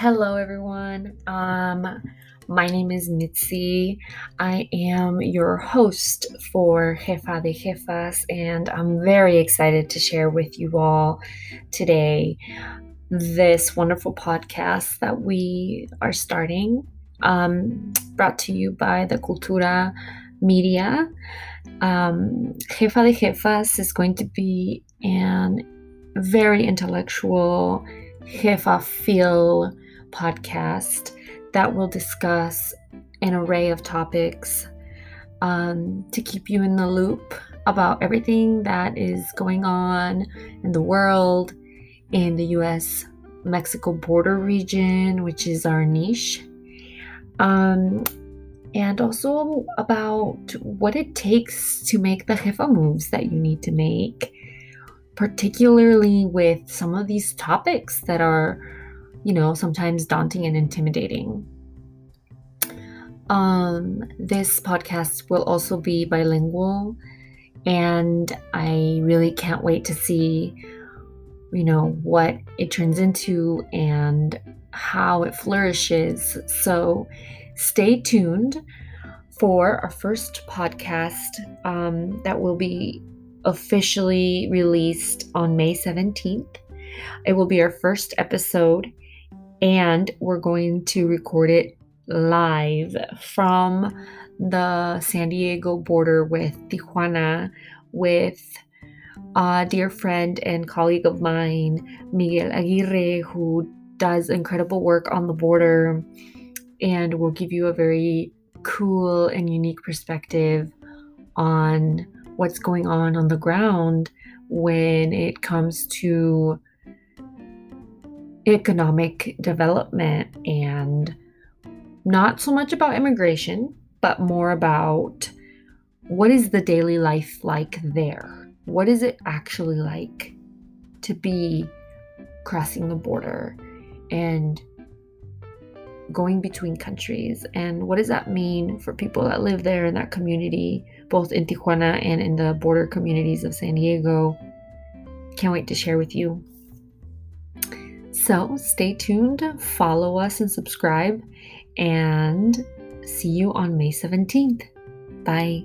Hello, everyone. Um, my name is Mitzi. I am your host for Jefa de Jefas, and I'm very excited to share with you all today this wonderful podcast that we are starting, um, brought to you by the Cultura Media. Um, Jefa de Jefas is going to be an very intellectual, jefa feel podcast that will discuss an array of topics um, to keep you in the loop about everything that is going on in the world, in the US Mexico border region, which is our niche, um, and also about what it takes to make the jefa moves that you need to make, particularly with some of these topics that are you know, sometimes daunting and intimidating. Um, this podcast will also be bilingual, and I really can't wait to see, you know, what it turns into and how it flourishes. So stay tuned for our first podcast um, that will be officially released on May 17th. It will be our first episode and we're going to record it live from the San Diego border with Tijuana with a dear friend and colleague of mine, Miguel Aguirre, who does incredible work on the border and will give you a very cool and unique perspective on what's going on on the ground when it comes to economic development and not so much about immigration, but more about what is the daily life like there? What is it actually like to be crossing the border and going between countries? And what does that mean for people that live there in that community, both in Tijuana and in the border communities of San Diego? Can't wait to share with you. So stay tuned, follow us, and subscribe, and see you on May 17th. Bye.